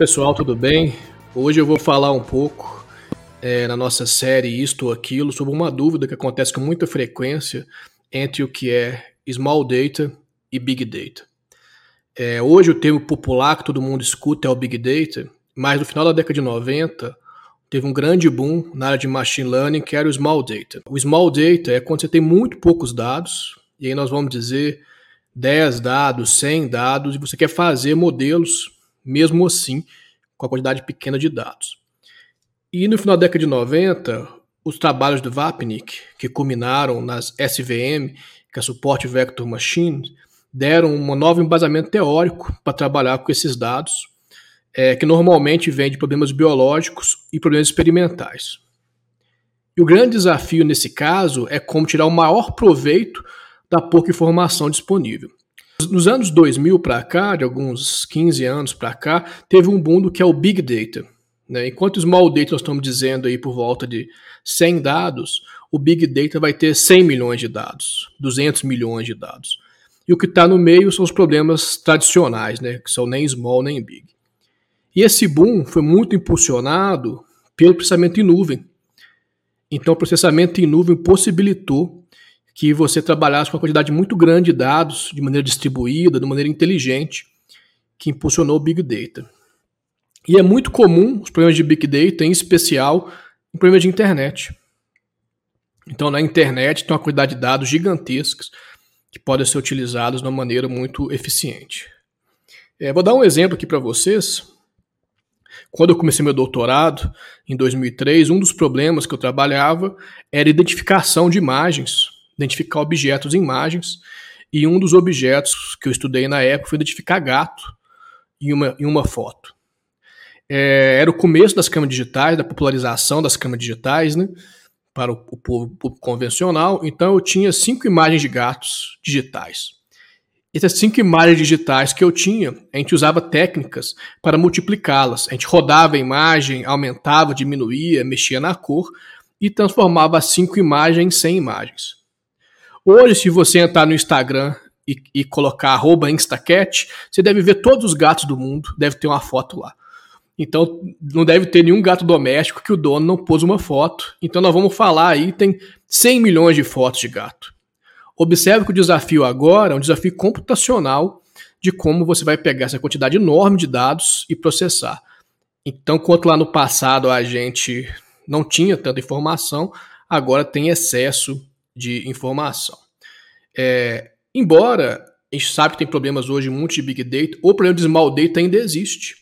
pessoal, tudo bem? Hoje eu vou falar um pouco é, na nossa série Isto ou Aquilo sobre uma dúvida que acontece com muita frequência entre o que é Small Data e Big Data. É, hoje o termo popular que todo mundo escuta é o Big Data, mas no final da década de 90 teve um grande boom na área de Machine Learning que era o Small Data. O Small Data é quando você tem muito poucos dados, e aí nós vamos dizer 10 dados, 100 dados, e você quer fazer modelos mesmo assim, com a quantidade pequena de dados. E no final da década de 90, os trabalhos do Vapnik, que culminaram nas SVM, que é Support Vector Machine, deram um novo embasamento teórico para trabalhar com esses dados, é, que normalmente vem de problemas biológicos e problemas experimentais. E o grande desafio nesse caso é como tirar o maior proveito da pouca informação disponível. Nos anos 2000 para cá, de alguns 15 anos para cá, teve um boom do que é o Big Data. Né? Enquanto Small Data nós estamos dizendo aí por volta de 100 dados, o Big Data vai ter 100 milhões de dados, 200 milhões de dados. E o que está no meio são os problemas tradicionais, né? que são nem small nem big. E esse boom foi muito impulsionado pelo processamento em nuvem. Então, o processamento em nuvem possibilitou que você trabalhasse com uma quantidade muito grande de dados de maneira distribuída, de maneira inteligente, que impulsionou o Big Data. E é muito comum os problemas de Big Data, em especial em problemas de internet. Então, na internet tem uma quantidade de dados gigantescas que podem ser utilizados de uma maneira muito eficiente. É, vou dar um exemplo aqui para vocês. Quando eu comecei meu doutorado, em 2003, um dos problemas que eu trabalhava era identificação de imagens identificar objetos em imagens, e um dos objetos que eu estudei na época foi identificar gato em uma, em uma foto. É, era o começo das câmeras digitais, da popularização das câmeras digitais, né, para o, o público convencional, então eu tinha cinco imagens de gatos digitais. Essas cinco imagens digitais que eu tinha, a gente usava técnicas para multiplicá-las. A gente rodava a imagem, aumentava, diminuía, mexia na cor e transformava as cinco imagens em 100 imagens. Hoje, se você entrar no Instagram e, e colocar arroba Instacat, você deve ver todos os gatos do mundo, deve ter uma foto lá. Então, não deve ter nenhum gato doméstico que o dono não pôs uma foto. Então, nós vamos falar aí, tem 100 milhões de fotos de gato. Observe que o desafio agora é um desafio computacional de como você vai pegar essa quantidade enorme de dados e processar. Então, enquanto lá no passado a gente não tinha tanta informação, agora tem excesso de informação. É, embora a gente sabe que tem problemas hoje muito de Big Data, o problema de Small Data ainda existe.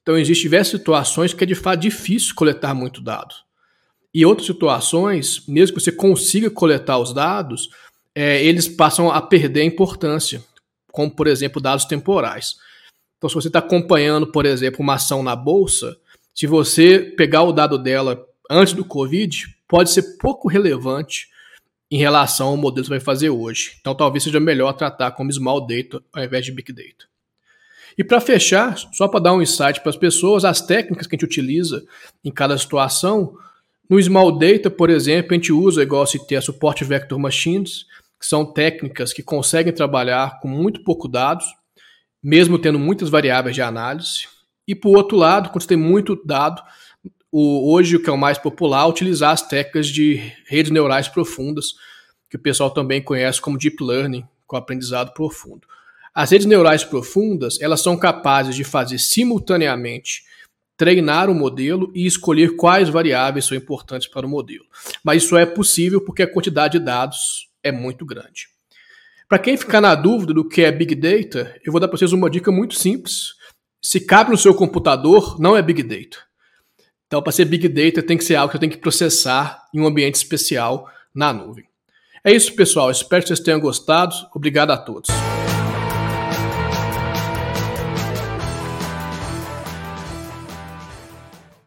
Então, existem diversas situações que é de fato difícil coletar muito dado. E outras situações, mesmo que você consiga coletar os dados, é, eles passam a perder a importância, como, por exemplo, dados temporais. Então, se você está acompanhando, por exemplo, uma ação na bolsa, se você pegar o dado dela antes do Covid, pode ser pouco relevante em relação ao modelo que você vai fazer hoje. Então talvez seja melhor tratar como small data ao invés de big data. E para fechar, só para dar um insight para as pessoas, as técnicas que a gente utiliza em cada situação, no small data, por exemplo, a gente usa, igual se ter a support vector machines, que são técnicas que conseguem trabalhar com muito pouco dados, mesmo tendo muitas variáveis de análise. E por outro lado, quando você tem muito dado, o, hoje o que é o mais popular, utilizar as técnicas de redes neurais profundas, que o pessoal também conhece como deep learning, com aprendizado profundo. As redes neurais profundas, elas são capazes de fazer simultaneamente treinar o modelo e escolher quais variáveis são importantes para o modelo. Mas isso é possível porque a quantidade de dados é muito grande. Para quem ficar na dúvida do que é Big Data, eu vou dar para vocês uma dica muito simples. Se cabe no seu computador, não é Big Data. Então, para ser Big Data, tem que ser algo que eu tenho que processar em um ambiente especial na nuvem. É isso, pessoal. Espero que vocês tenham gostado. Obrigado a todos.